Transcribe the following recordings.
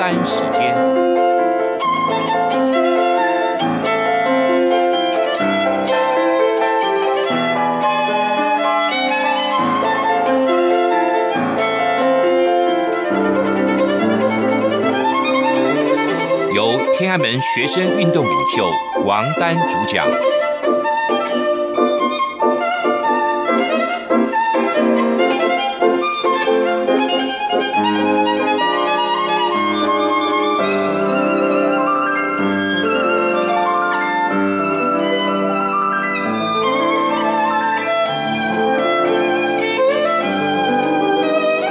单时间，由天安门学生运动领袖王丹主讲。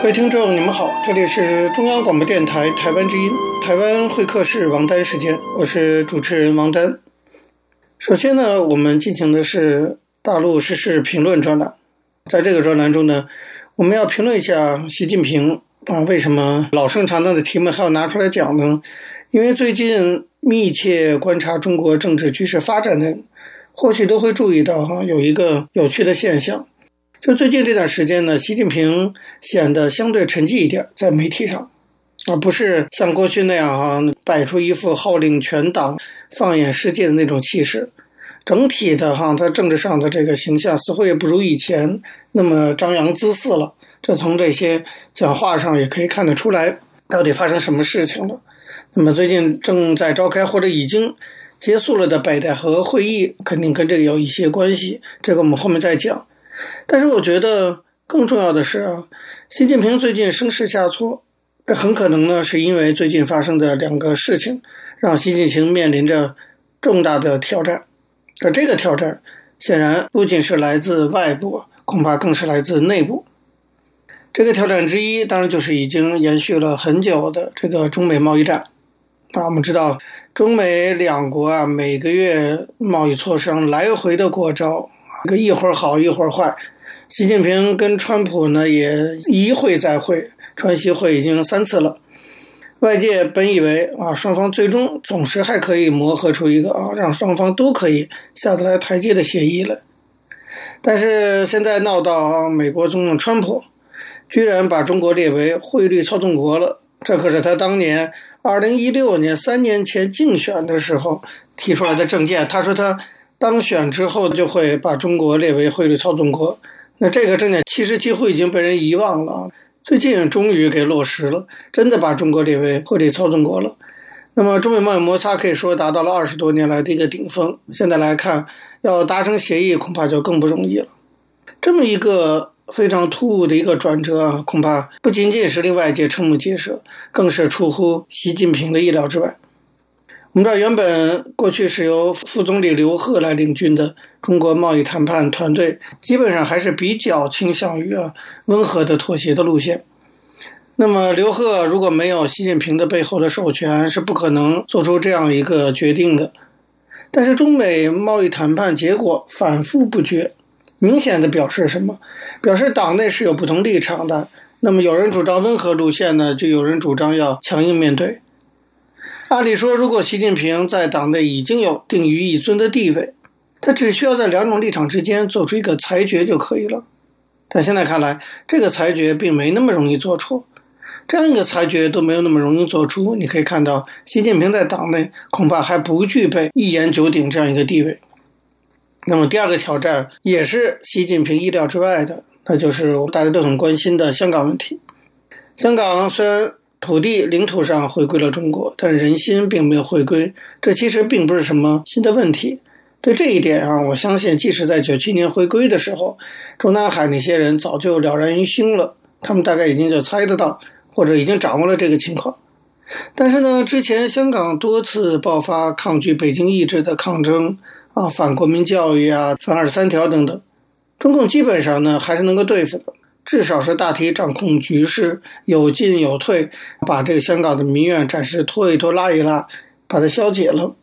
位听众，你们好，这里是中央广播电台台湾之音，台湾会客室王丹时间，我是主持人王丹。首先呢，我们进行的是大陆时事评论专栏，在这个专栏中呢，我们要评论一下习近平啊，为什么老生常谈的题目还要拿出来讲呢？因为最近密切观察中国政治局势发展的，或许都会注意到哈，有一个有趣的现象。就最近这段时间呢，习近平显得相对沉寂一点，在媒体上，而不是像过去那样哈，摆出一副号令全党、放眼世界的那种气势。整体的哈，他政治上的这个形象似乎也不如以前那么张扬自肆了。这从这些讲话上也可以看得出来，到底发生什么事情了。那么最近正在召开或者已经结束了的北戴河会议，肯定跟这个有一些关系。这个我们后面再讲。但是我觉得更重要的是啊，习近平最近声势下挫，这很可能呢是因为最近发生的两个事情，让习近平面临着重大的挑战。而这个挑战显然不仅是来自外部，恐怕更是来自内部。这个挑战之一，当然就是已经延续了很久的这个中美贸易战。那，我们知道中美两国啊，每个月贸易磋商来回的过招。个一会儿好一会儿坏，习近平跟川普呢也一会再会，川习会已经三次了。外界本以为啊，双方最终总是还可以磨合出一个啊，让双方都可以下得来台阶的协议来。但是现在闹到啊，美国总统川普居然把中国列为汇率操纵国了，这可是他当年二零一六年三年前竞选的时候提出来的政见。他说他。当选之后就会把中国列为汇率操纵国，那这个证件其实几乎已经被人遗忘了。最近终于给落实了，真的把中国列为汇率操纵国了。那么中美贸易摩擦可以说达到了二十多年来的一个顶峰，现在来看要达成协议恐怕就更不容易了。这么一个非常突兀的一个转折啊，恐怕不仅仅是令外界瞠目结舌，更是出乎习近平的意料之外。我们知道，原本过去是由副总理刘鹤来领军的中国贸易谈判团队，基本上还是比较倾向于啊温和的妥协的路线。那么，刘鹤如果没有习近平的背后的授权，是不可能做出这样一个决定的。但是，中美贸易谈判结果反复不绝，明显的表示什么？表示党内是有不同立场的。那么，有人主张温和路线呢，就有人主张要强硬面对。按理说，如果习近平在党内已经有定于一尊的地位，他只需要在两种立场之间做出一个裁决就可以了。但现在看来，这个裁决并没那么容易做出。这样一个裁决都没有那么容易做出，你可以看到，习近平在党内恐怕还不具备一言九鼎这样一个地位。那么第二个挑战也是习近平意料之外的，那就是我们大家都很关心的香港问题。香港虽然，土地领土上回归了中国，但人心并没有回归，这其实并不是什么新的问题。对这一点啊，我相信即使在九七年回归的时候，中南海那些人早就了然于心了，他们大概已经就猜得到，或者已经掌握了这个情况。但是呢，之前香港多次爆发抗拒北京意志的抗争啊，反国民教育啊，反二十三条等等，中共基本上呢还是能够对付的。至少是大体掌控局势，有进有退，把这个香港的民怨暂时拖一拖、拉一拉，把它消解了。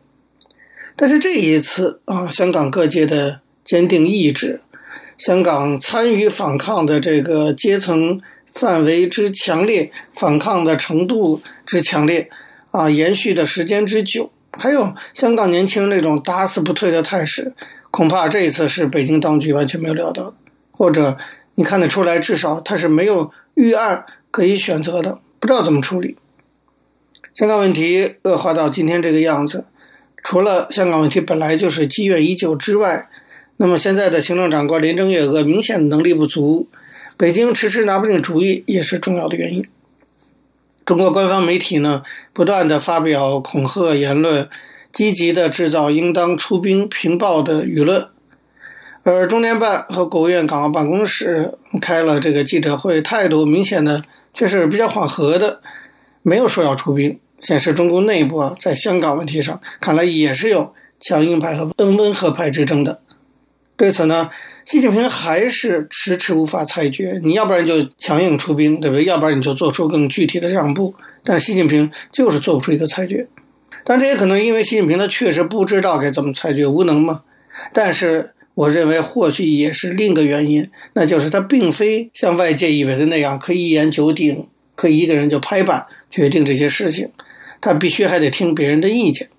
但是这一次啊，香港各界的坚定意志，香港参与反抗的这个阶层范围之强烈，反抗的程度之强烈，啊，延续的时间之久，还有香港年轻人那种打死不退的态势，恐怕这一次是北京当局完全没有料到，或者。你看得出来，至少他是没有预案可以选择的，不知道怎么处理。香港问题恶化到今天这个样子，除了香港问题本来就是积怨已久之外，那么现在的行政长官林郑月娥明显能力不足，北京迟迟拿不定主意也是重要的原因。中国官方媒体呢，不断的发表恐吓言论，积极的制造应当出兵平暴的舆论。而中联办和国务院港澳办公室开了这个记者会，态度明显的却是比较缓和的，没有说要出兵。显示中共内部啊，在香港问题上，看来也是有强硬派和温温和派之争的。对此呢，习近平还是迟迟无法裁决。你要不然就强硬出兵，对不对？要不然你就做出更具体的让步。但习近平就是做不出一个裁决。但这也可能因为习近平他确实不知道该怎么裁决，无能嘛。但是我认为或许也是另一个原因，那就是他并非像外界以为的那样可以一言九鼎，可以一个人就拍板决定这些事情。他必须还得听别人的意见。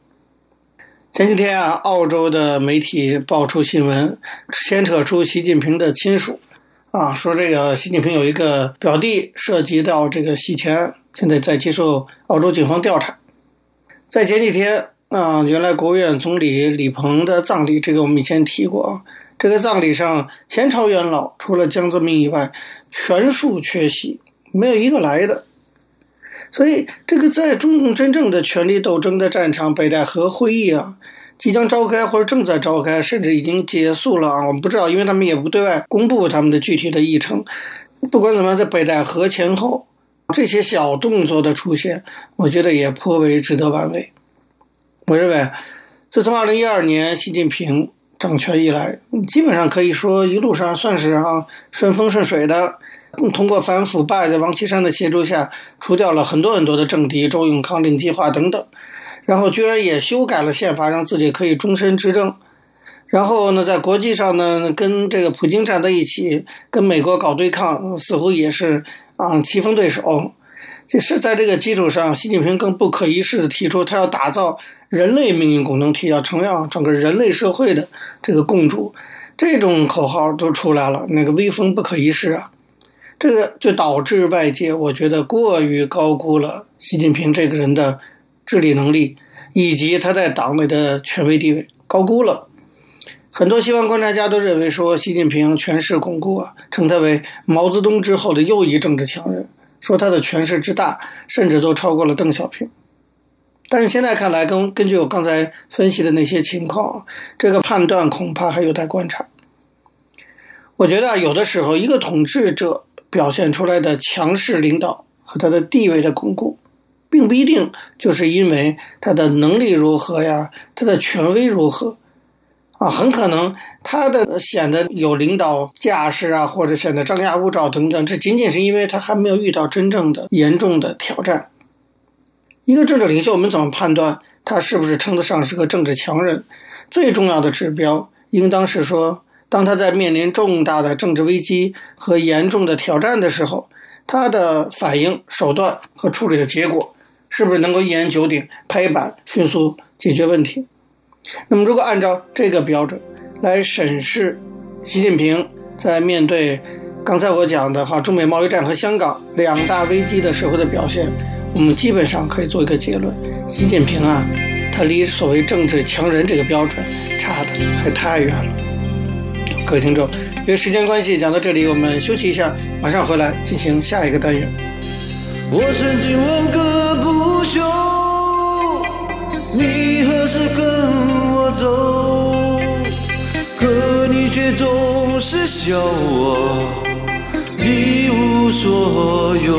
前几天啊，澳洲的媒体爆出新闻，牵扯出习近平的亲属，啊，说这个习近平有一个表弟涉及到这个洗钱，现在在接受澳洲警方调查。在前几天啊，原来国务院总理李鹏的葬礼，这个我们以前提过啊，这个葬礼上前朝元老除了江泽民以外，全数缺席，没有一个来的。所以，这个在中共真正的权力斗争的战场，北戴河会议啊，即将召开或者正在召开，甚至已经结束了啊！我们不知道，因为他们也不对外公布他们的具体的议程。不管怎么样，在北戴河前后这些小动作的出现，我觉得也颇为值得玩味。我认为，自从二零一二年习近平掌权以来，基本上可以说一路上算是啊顺风顺水的。通过反腐败，在王岐山的协助下，除掉了很多很多的政敌，周永康令计划等等，然后居然也修改了宪法，让自己可以终身执政。然后呢，在国际上呢，跟这个普京站在一起，跟美国搞对抗，似乎也是啊棋逢对手。这是在这个基础上，习近平更不可一世的提出，他要打造人类命运共同体，要成为啊整个人类社会的这个共主。这种口号都出来了，那个威风不可一世啊！这个就导致外界，我觉得过于高估了习近平这个人的治理能力，以及他在党内的权威地位，高估了。很多西方观察家都认为说，习近平权势巩固啊，称他为毛泽东之后的又一政治强人，说他的权势之大，甚至都超过了邓小平。但是现在看来，根根据我刚才分析的那些情况，这个判断恐怕还有待观察。我觉得有的时候，一个统治者。表现出来的强势领导和他的地位的巩固，并不一定就是因为他的能力如何呀，他的权威如何啊，很可能他的显得有领导架势啊，或者显得张牙舞爪等等，这仅仅是因为他还没有遇到真正的严重的挑战。一个政治领袖，我们怎么判断他是不是称得上是个政治强人？最重要的指标，应当是说。当他在面临重大的政治危机和严重的挑战的时候，他的反应手段和处理的结果，是不是能够一言九鼎、拍板迅速解决问题？那么，如果按照这个标准来审视习近平在面对刚才我讲的哈中美贸易战和香港两大危机的时候的表现，我们基本上可以做一个结论：习近平啊，他离所谓政治强人这个标准差的还太远了。各位听众，因为时间关系，讲到这里，我们休息一下，马上回来进行下一个单元。我曾经问个不休，你何时跟我走？可你却总是笑我一无所有。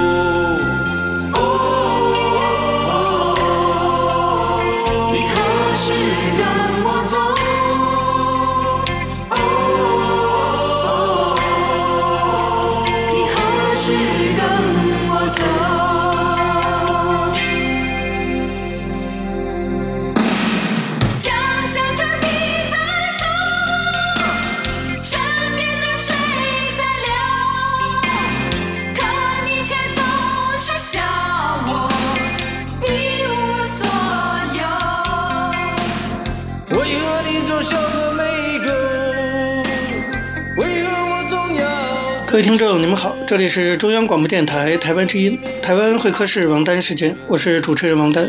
位听众，你们好，这里是中央广播电台台湾之音，台湾会客室王丹时间，我是主持人王丹。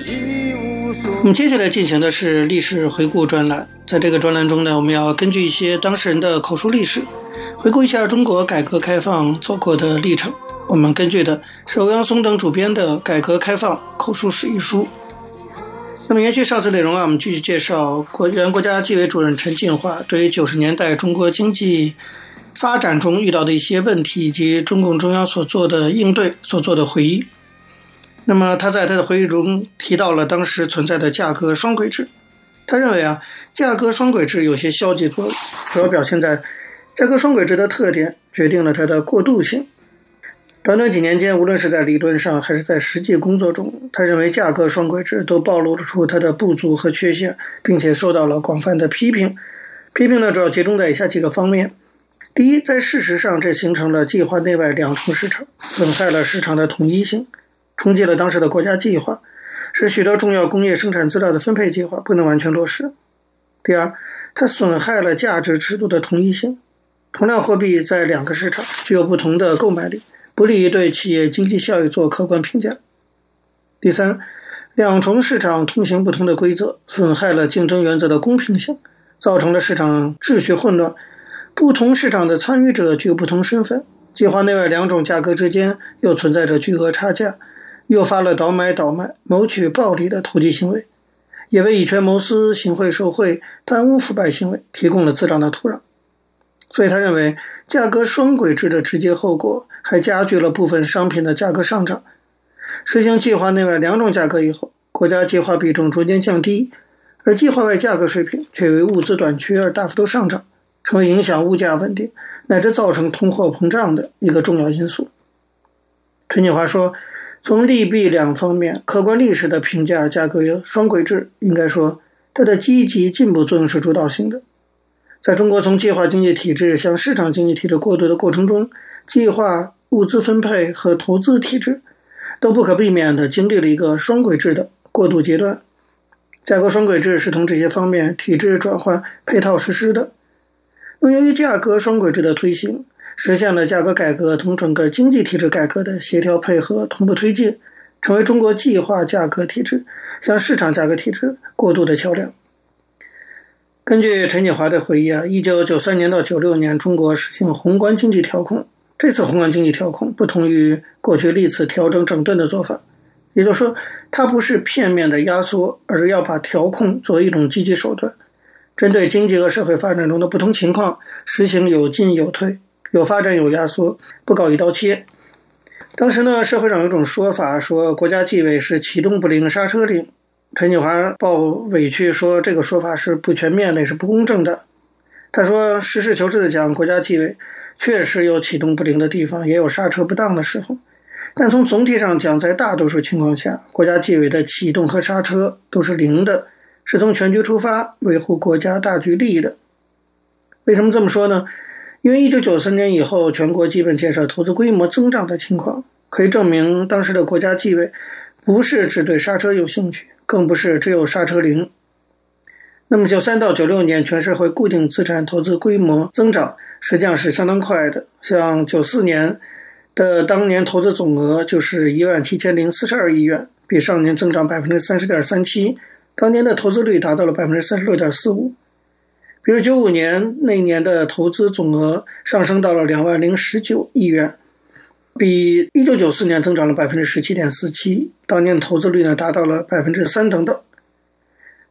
我们接下来进行的是历史回顾专栏，在这个专栏中呢，我们要根据一些当事人的口述历史，回顾一下中国改革开放走过的历程。我们根据的是欧阳松等主编的《改革开放口述史》一书。那么延续上次内容啊，我们继续介绍国原国家纪委主任陈锦华对于九十年代中国经济发展中遇到的一些问题，以及中共中央所做的应对所做的回忆。那么他在他的回忆中提到了当时存在的价格双轨制。他认为啊，价格双轨制有些消极作用，主要表现在价格双轨制的特点决定了它的过渡性。短短几年间，无论是在理论上还是在实际工作中，他认为价格双轨制都暴露出它的不足和缺陷，并且受到了广泛的批评。批评呢，主要集中在以下几个方面。第一，在事实上，这形成了计划内外两重市场，损害了市场的统一性，冲击了当时的国家计划，使许多重要工业生产资料的分配计划不能完全落实。第二，它损害了价值尺度的统一性，同样货币在两个市场具有不同的购买力，不利于对企业经济效益做客观评价。第三，两重市场通行不同的规则，损害了竞争原则的公平性，造成了市场秩序混乱。不同市场的参与者具有不同身份，计划内外两种价格之间又存在着巨额差价，诱发了倒买倒卖、谋取暴利的投机行为，也为以权谋私、行贿受贿、贪污腐败行为提供了滋长的土壤。所以，他认为价格双轨制的直接后果还加剧了部分商品的价格上涨。实行计划内外两种价格以后，国家计划比重逐渐降低，而计划外价格水平却为物资短缺而大幅度上涨。成为影响物价稳定乃至造成通货膨胀的一个重要因素。陈锦华说：“从利弊两方面客观历史的评价，价格双轨制应该说它的积极进步作用是主导性的。在中国从计划经济体制向市场经济体制过渡的过程中，计划物资分配和投资体制都不可避免地经历了一个双轨制的过渡阶段。价格双轨制是从这些方面体制转换配套实施的。”那么由于价格双轨制的推行，实现了价格改革同整个经济体制改革的协调配合、同步推进，成为中国计划价格体制向市场价格体制过渡的桥梁。根据陈锦华的回忆啊，一九九三年到九六年，中国实行宏观经济调控。这次宏观经济调控不同于过去历次调整整顿的做法，也就是说，它不是片面的压缩，而是要把调控作为一种积极手段。针对经济和社会发展中的不同情况，实行有进有退，有发展有压缩，不搞一刀切。当时呢，社会上有一种说法，说国家纪委是启动不灵、刹车灵。陈锦华抱委屈说，这个说法是不全面的，也是不公正的。他说，实事求是的讲，国家纪委确实有启动不灵的地方，也有刹车不当的时候。但从总体上讲，在大多数情况下，国家纪委的启动和刹车都是零的。是从全局出发，维护国家大局利益的。为什么这么说呢？因为一九九三年以后，全国基本建设投资规模增长的情况，可以证明当时的国家纪委不是只对刹车有兴趣，更不是只有刹车灵。那么九三到九六年，全社会固定资产投资规模增长实际上是相当快的。像九四年的当年投资总额就是一万七千零四十二亿元，比上年增长百分之三十点三七。当年的投资率达到了百分之三十六点四五，比如九五年那年的投资总额上升到了两万零十九亿元，比一九九四年增长了百分之十七点四七。当年的投资率呢达到了百分之三等等。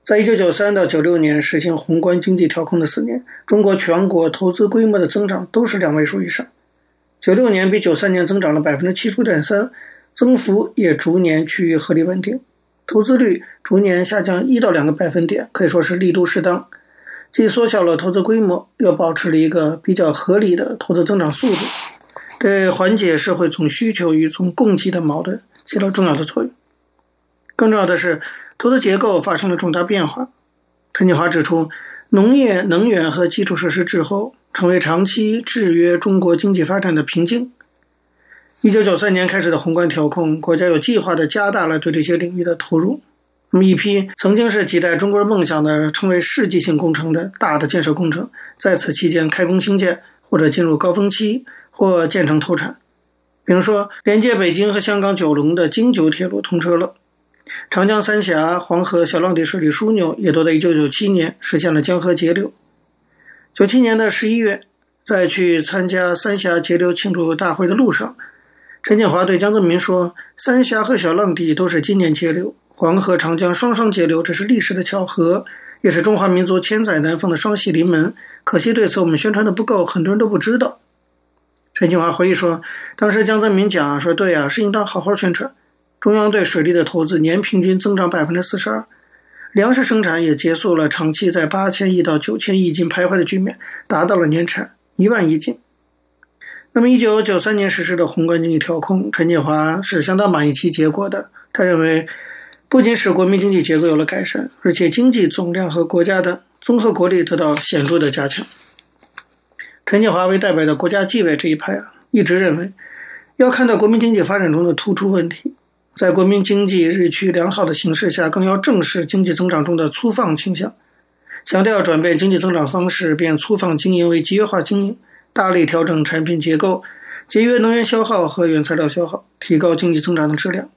在一九九三到九六年实行宏观经济调控的四年，中国全国投资规模的增长都是两位数以上。九六年比九三年增长了百分之七十五点三，增幅也逐年趋于合理稳定。投资率逐年下降一到两个百分点，可以说是力度适当，既缩小了投资规模，又保持了一个比较合理的投资增长速度，对缓解社会总需求与总供给的矛盾起到重要的作用。更重要的是，投资结构发生了重大变化。陈锦华指出，农业、能源和基础设施滞后，成为长期制约中国经济发展的瓶颈。一九九三年开始的宏观调控，国家有计划地加大了对这些领域的投入。那么一批曾经是几代中国人梦想的称为世纪性工程的大的建设工程，在此期间开工兴建，或者进入高峰期，或建成投产。比如说，连接北京和香港九龙的京九铁路通车了；长江三峡、黄河、小浪底水利枢纽也都在1997年实现了江河截流。97年的十一月，在去参加三峡截流庆祝大会的路上，陈建华对江泽民说：“三峡和小浪底都是今年节流，黄河、长江双双节流，这是历史的巧合，也是中华民族千载难逢的双喜临门。可惜对此我们宣传的不够，很多人都不知道。”陈建华回忆说：“当时江泽民讲说，对啊，是应当好好宣传。中央对水利的投资年平均增长百分之四十二，粮食生产也结束了长期在八千亿到九千亿斤徘徊的局面，达到了年产一万亿斤。那么，一九九三年实施的宏观经济调控，陈建华是相当满意其结果的。他认为，不仅使国民经济结构有了改善，而且经济总量和国家的综合国力得到显著的加强。”陈建华为代表的国家纪委这一派啊，一直认为，要看到国民经济发展中的突出问题，在国民经济日趋良好的形势下，更要正视经济增长中的粗放倾向，强调转变经济增长方式，变粗放经营为集约化经营，大力调整产品结构，节约能源消耗和原材料消耗，提高经济增长的质量。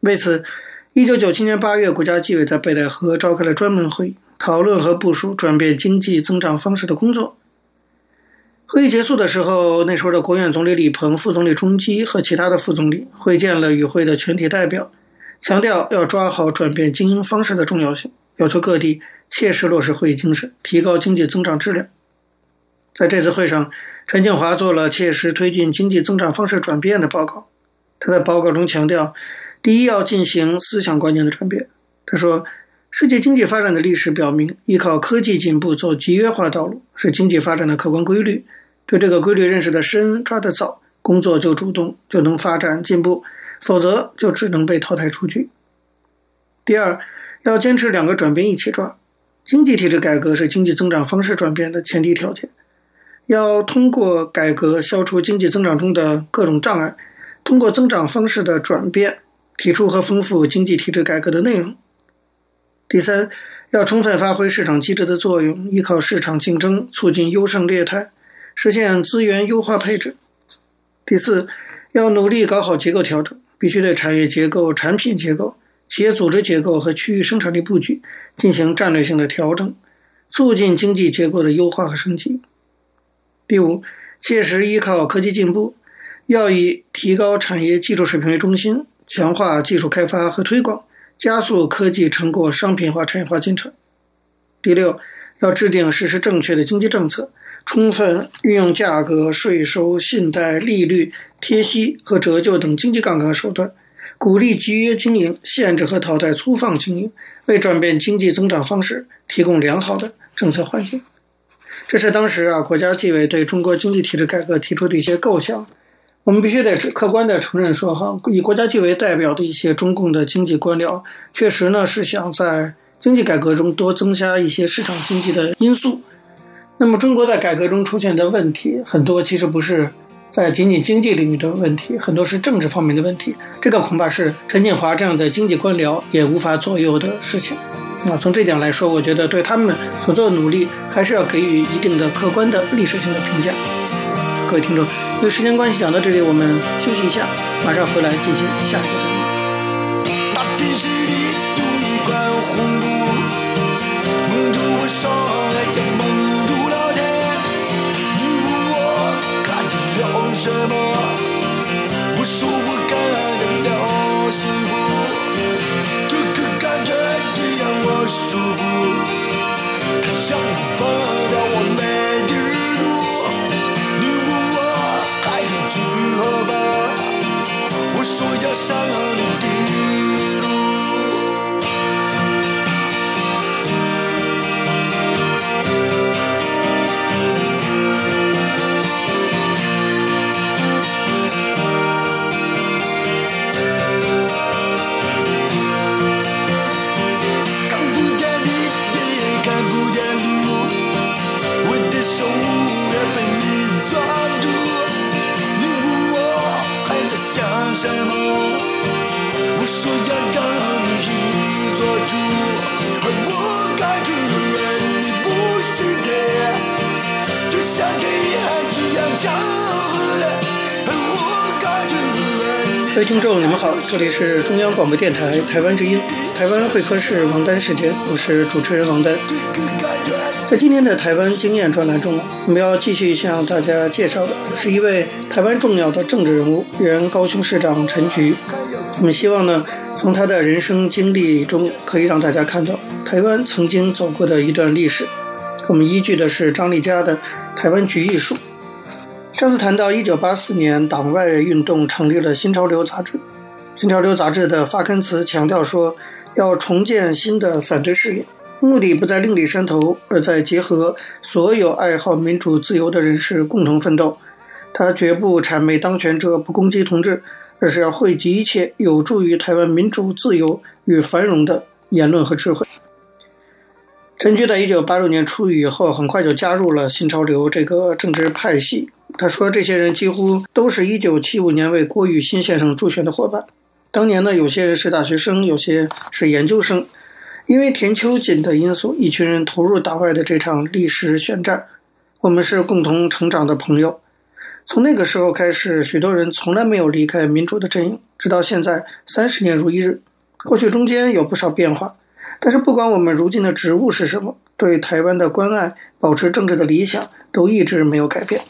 为此，一九九七年八月，国家纪委在北戴河召开了专门会议，讨论和部署转变经济增长方式的工作。会议结束的时候，那时候的国务院总理李鹏、副总理钟基和其他的副总理会见了与会的全体代表，强调要抓好转变经营方式的重要性，要求各地切实落实会议精神，提高经济增长质量。在这次会上，陈建华做了切实推进经济增长方式转变的报告。他在报告中强调，第一要进行思想观念的转变。他说，世界经济发展的历史表明，依靠科技进步走集约化道路是经济发展的客观规律。对这个规律认识的深、抓得早，工作就主动，就能发展进步；否则就只能被淘汰出局。第二，要坚持两个转变一起抓。经济体制改革是经济增长方式转变的前提条件，要通过改革消除经济增长中的各种障碍，通过增长方式的转变，提出和丰富经济体制改革的内容。第三，要充分发挥市场机制的作用，依靠市场竞争，促进优胜劣汰。实现资源优化配置。第四，要努力搞好结构调整，必须对产业结构、产品结构、企业组织结构和区域生产力布局进行战略性的调整，促进经济结构的优化和升级。第五，切实依靠科技进步，要以提高产业技术水平为中心，强化技术开发和推广，加速科技成果商品化、产业化进程。第六，要制定实施正确的经济政策。充分运用价格、税收、信贷、利率、贴息和折旧等经济杠杆手段，鼓励集约经营，限制和淘汰粗放经营，为转变经济增长方式提供良好的政策环境。这是当时啊国家纪委对中国经济体制改革提出的一些构想。我们必须得客观地承认说，哈，以国家纪委代表的一些中共的经济官僚，确实呢是想在经济改革中多增加一些市场经济的因素。那么，中国在改革中出现的问题很多，其实不是在仅仅经济领域的问题，很多是政治方面的问题。这个恐怕是陈建华这样的经济官僚也无法左右的事情。那从这点来说，我觉得对他们所做的努力，还是要给予一定的客观的历史性的评价。各位听众，因为时间关系，讲到这里，我们休息一下，马上回来进行下一个单元。什么？我舒服。它让我放掉我没地路。你问我还要去何方？我说要上天。这里是中央广播电台台湾之音，台湾会客室王丹时间，我是主持人王丹。在今天的台湾经验专栏中，我们要继续向大家介绍的是一位台湾重要的政治人物，原高雄市长陈菊。我们希望呢，从他的人生经历中，可以让大家看到台湾曾经走过的一段历史。我们依据的是张丽佳的《台湾局艺术》。上次谈到一九八四年，党外运动成立了《新潮流》杂志，《新潮流》杂志的发刊词强调说，要重建新的反对势力，目的不在另立山头，而在结合所有爱好民主自由的人士共同奋斗。他绝不谄媚当权者，不攻击同志，而是要汇集一切有助于台湾民主自由与繁荣的言论和智慧。陈菊在一九八六年出狱以后，很快就加入了《新潮流》这个政治派系。他说：“这些人几乎都是一九七五年为郭雨新先生助选的伙伴。当年呢，有些人是大学生，有些是研究生。因为田秋瑾的因素，一群人投入党外的这场历史选战。我们是共同成长的朋友。从那个时候开始，许多人从来没有离开民主的阵营，直到现在三十年如一日。或许中间有不少变化，但是不管我们如今的职务是什么，对台湾的关爱、保持政治的理想，都一直没有改变。”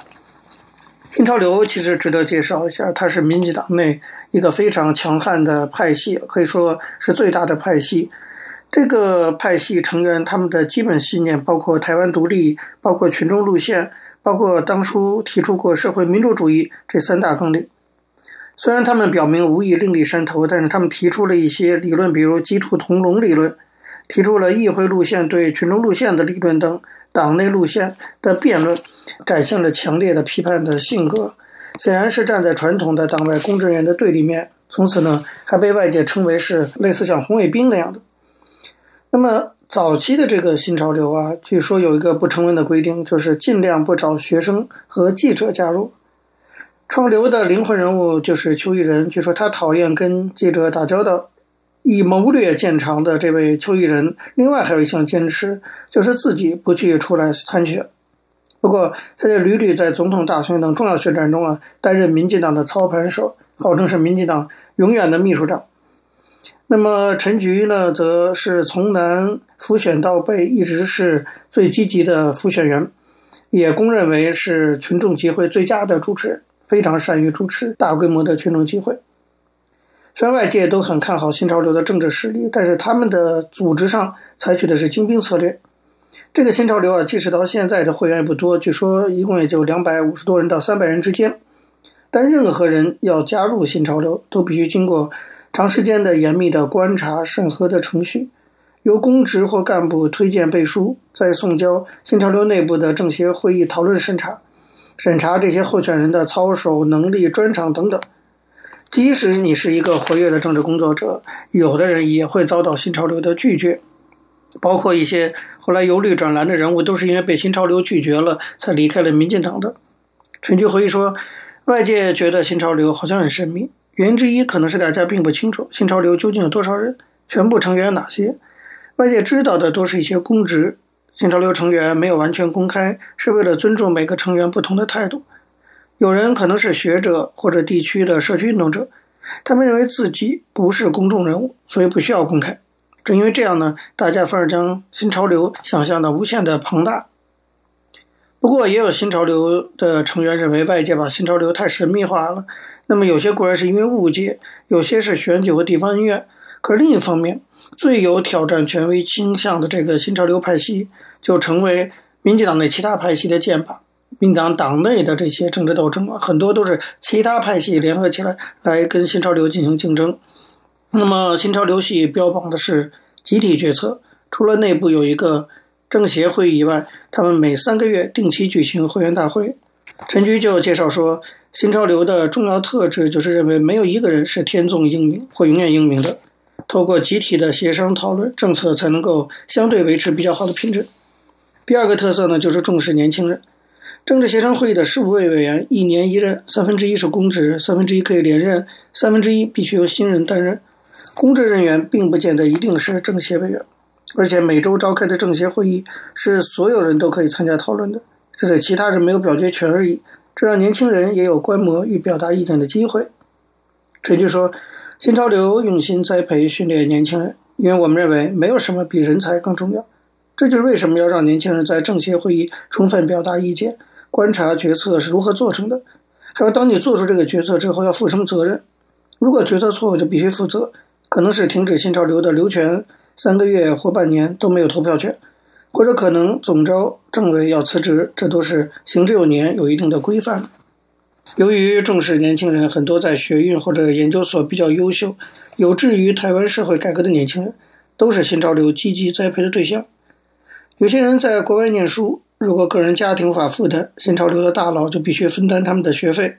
新潮流其实值得介绍一下，它是民进党内一个非常强悍的派系，可以说是最大的派系。这个派系成员他们的基本信念包括台湾独立，包括群众路线，包括当初提出过社会民主主义这三大纲领。虽然他们表明无意另立山头，但是他们提出了一些理论，比如鸡兔同笼理论，提出了议会路线对群众路线的理论等党内路线的辩论。展现了强烈的批判的性格，显然是站在传统的党外公职人员的对立面。从此呢，还被外界称为是类似像红卫兵那样的。那么早期的这个新潮流啊，据说有一个不成文的规定，就是尽量不找学生和记者加入。创流的灵魂人物就是邱义仁，据说他讨厌跟记者打交道，以谋略见长的这位邱义仁，另外还有一项坚持，就是自己不去出来参选。不过，他却屡屡在总统大选等重要选战中啊，担任民进党的操盘手，号称是民进党永远的秘书长。那么陈菊呢，则是从南辅选到北，一直是最积极的辅选员，也公认为是群众集会最佳的主持人，非常善于主持大规模的群众集会。虽然外界都很看好新潮流的政治实力，但是他们的组织上采取的是精兵策略。这个新潮流啊，即使到现在的会员也不多，据说一共也就两百五十多人到三百人之间。但任何人要加入新潮流，都必须经过长时间的严密的观察审核的程序，由公职或干部推荐背书，再送交新潮流内部的政协会议讨论审查，审查这些候选人的操守、能力、专长等等。即使你是一个活跃的政治工作者，有的人也会遭到新潮流的拒绝。包括一些后来由绿转蓝的人物，都是因为被新潮流拒绝了，才离开了民进党的。陈菊回忆说，外界觉得新潮流好像很神秘，原因之一可能是大家并不清楚新潮流究竟有多少人，全部成员有哪些。外界知道的都是一些公职，新潮流成员没有完全公开，是为了尊重每个成员不同的态度。有人可能是学者或者地区的社区运动者，他们认为自己不是公众人物，所以不需要公开。正因为这样呢，大家反而将新潮流想象的无限的庞大。不过，也有新潮流的成员认为外界把新潮流太神秘化了。那么，有些固然是因为误解，有些是选举和地方恩怨。可是另一方面，最有挑战权威倾向的这个新潮流派系，就成为民进党内其他派系的箭靶。民党党内的这些政治斗争啊，很多都是其他派系联合起来来跟新潮流进行竞争。那么，新潮流系标榜的是集体决策，除了内部有一个政协会议以外，他们每三个月定期举行会员大会。陈菊就介绍说，新潮流的重要特质就是认为没有一个人是天纵英明或永远英明的，透过集体的协商讨论，政策才能够相对维持比较好的品质。第二个特色呢，就是重视年轻人。政治协商会议的十五位委员一年一任，三分之一是公职，三分之一可以连任，三分之一必须由新人担任。公职人员并不见得一定是政协委员，而且每周召开的政协会议是所有人都可以参加讨论的，只是其他人没有表决权而已。这让年轻人也有观摩与表达意见的机会。陈菊说：“新潮流用心栽培训练年轻人，因为我们认为没有什么比人才更重要。这就是为什么要让年轻人在政协会议充分表达意见，观察决策是如何做成的，还有当你做出这个决策之后要负什么责任。如果决策错误，就必须负责，可能是停止新潮流的留权三个月或半年都没有投票权。”或者可能总召政委要辞职，这都是行之有年，有一定的规范。由于重视年轻人，很多在学运或者研究所比较优秀、有志于台湾社会改革的年轻人，都是新潮流积极栽培的对象。有些人在国外念书，如果个人家庭无法负担，新潮流的大佬就必须分担他们的学费。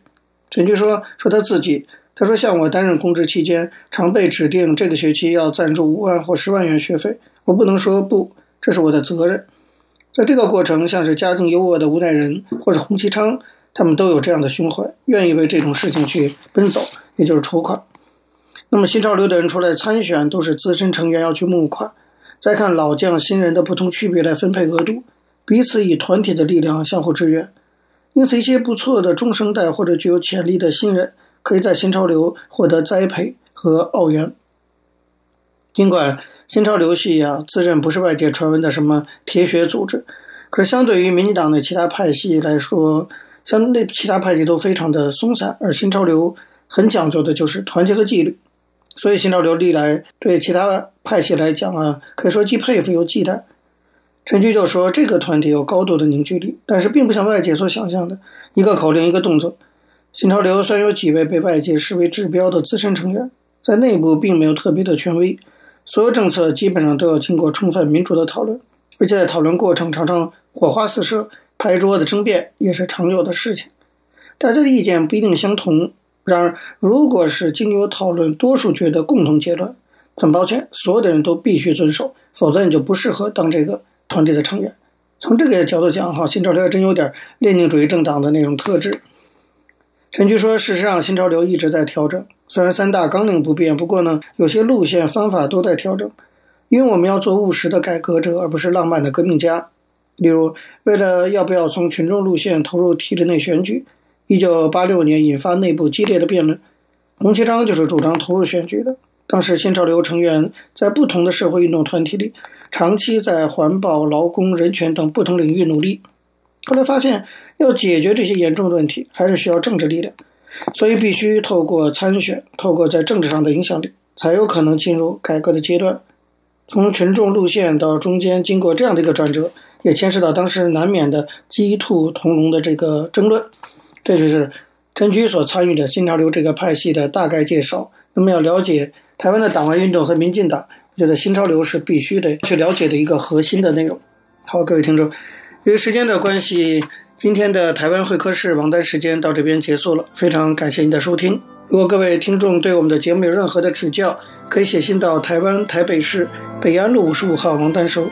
陈菊说：“说他自己，他说像我担任公职期间，常被指定这个学期要赞助五万或十万元学费，我不能说不。”这是我的责任，在这个过程，像是家境优渥的吴乃仁或者洪启昌，他们都有这样的胸怀，愿意为这种事情去奔走，也就是筹款。那么新潮流的人出来参选，都是资深成员要去募款，再看老将新人的不同区别来分配额度，彼此以团体的力量相互支援。因此，一些不错的中生代或者具有潜力的新人，可以在新潮流获得栽培和奥援。尽管新潮流系啊，自认不是外界传闻的什么铁血组织，可是相对于民进党的其他派系来说，相对其他派系都非常的松散，而新潮流很讲究的就是团结和纪律，所以新潮流历来对其他派系来讲啊，可以说既佩服又忌惮。陈局就说，这个团体有高度的凝聚力，但是并不像外界所想象的一个口令一个动作。新潮流虽然有几位被外界视为指标的资深成员，在内部并没有特别的权威。所有政策基本上都要经过充分民主的讨论，而且在讨论过程常常火花四射，拍桌子争辩也是常有的事情。大家的意见不一定相同，然而如果是经由讨论，多数觉得共同结论，很抱歉，所有的人都必须遵守，否则你就不适合当这个团队的成员。从这个角度讲，哈，新潮流还真有点列宁主义政党的那种特质。陈菊说，事实上，新潮流一直在调整。虽然三大纲领不变，不过呢，有些路线方法都在调整，因为我们要做务实的改革者，而不是浪漫的革命家。例如，为了要不要从群众路线投入体制内选举，一九八六年引发内部激烈的辩论。洪启昌就是主张投入选举的。当时新潮流成员在不同的社会运动团体里，长期在环保、劳工、人权等不同领域努力。后来发现，要解决这些严重的问题，还是需要政治力量。所以必须透过参选，透过在政治上的影响力，才有可能进入改革的阶段。从群众路线到中间经过这样的一个转折，也牵涉到当时难免的鸡兔同笼的这个争论。这就是陈菊所参与的新潮流这个派系的大概介绍。那么要了解台湾的党外运动和民进党，我觉得新潮流是必须得去了解的一个核心的内容。好，各位听众，由于时间的关系。今天的台湾会客室王丹时间到这边结束了，非常感谢您的收听。如果各位听众对我们的节目有任何的指教，可以写信到台湾台北市北安路五十五号王丹收，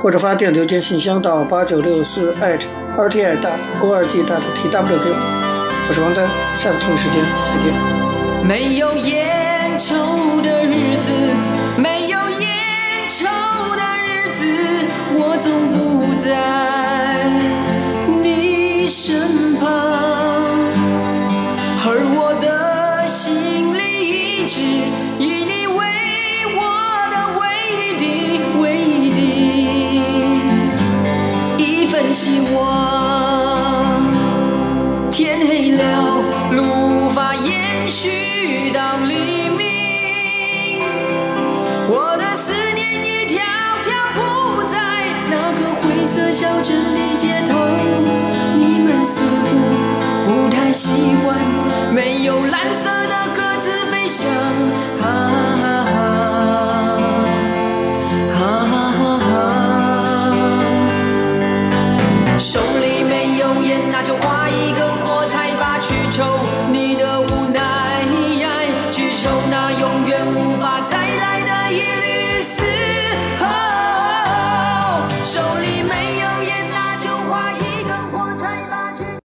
或者发电子邮件信箱到八九六四 @rti dot org dot tw 给我。我是王丹，下次同一时间再见。没有烟在你。身旁，而我的心里一直以你为我的唯一的、唯一的一份希望。喜欢